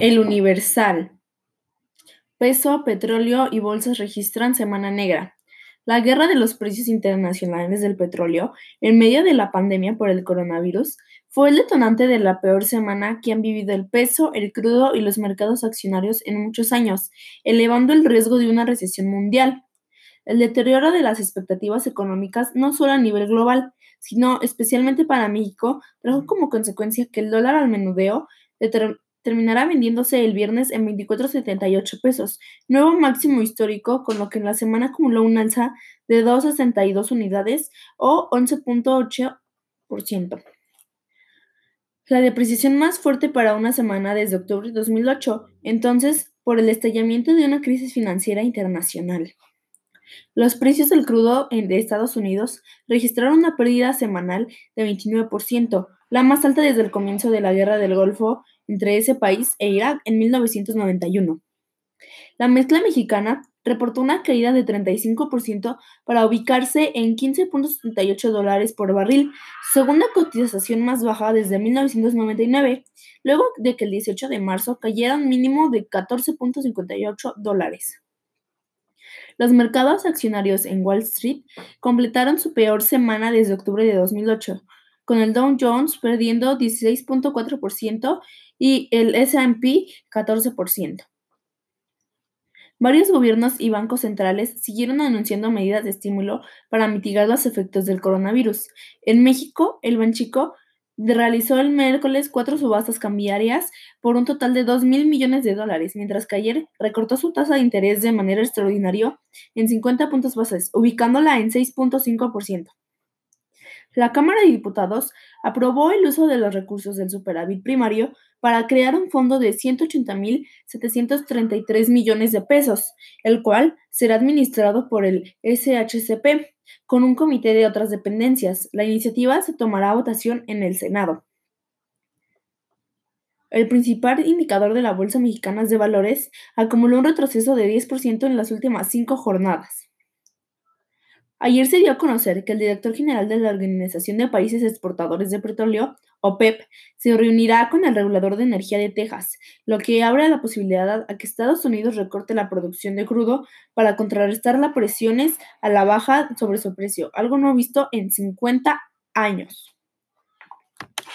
El Universal. Peso, petróleo y bolsas registran semana negra. La guerra de los precios internacionales del petróleo, en medio de la pandemia por el coronavirus, fue el detonante de la peor semana que han vivido el peso, el crudo y los mercados accionarios en muchos años, elevando el riesgo de una recesión mundial. El deterioro de las expectativas económicas, no solo a nivel global, sino especialmente para México, trajo como consecuencia que el dólar al menudeo terminará vendiéndose el viernes en 24.78 pesos, nuevo máximo histórico, con lo que en la semana acumuló un alza de 2.62 unidades o 11.8%. La depreciación más fuerte para una semana desde octubre de 2008, entonces por el estallamiento de una crisis financiera internacional. Los precios del crudo de Estados Unidos registraron una pérdida semanal de 29%, la más alta desde el comienzo de la Guerra del Golfo entre ese país e Irak en 1991. La mezcla mexicana reportó una caída de 35% para ubicarse en 15.78 dólares por barril, segunda cotización más baja desde 1999, luego de que el 18 de marzo cayera un mínimo de 14.58 dólares. Los mercados accionarios en Wall Street completaron su peor semana desde octubre de 2008, con el Dow Jones perdiendo 16.4% y el SP 14%. Varios gobiernos y bancos centrales siguieron anunciando medidas de estímulo para mitigar los efectos del coronavirus. En México, el Banchico realizó el miércoles cuatro subastas cambiarias por un total de 2 mil millones de dólares, mientras que ayer recortó su tasa de interés de manera extraordinaria en 50 puntos bases, ubicándola en 6.5%. La Cámara de Diputados aprobó el uso de los recursos del superávit primario para crear un fondo de 180.733 millones de pesos, el cual será administrado por el SHCP con un comité de otras dependencias. La iniciativa se tomará a votación en el Senado. El principal indicador de la Bolsa Mexicana de Valores acumuló un retroceso de 10% en las últimas cinco jornadas. Ayer se dio a conocer que el director general de la Organización de Países Exportadores de Petróleo, OPEP, se reunirá con el regulador de energía de Texas, lo que abre la posibilidad a que Estados Unidos recorte la producción de crudo para contrarrestar las presiones a la baja sobre su precio, algo no visto en 50 años.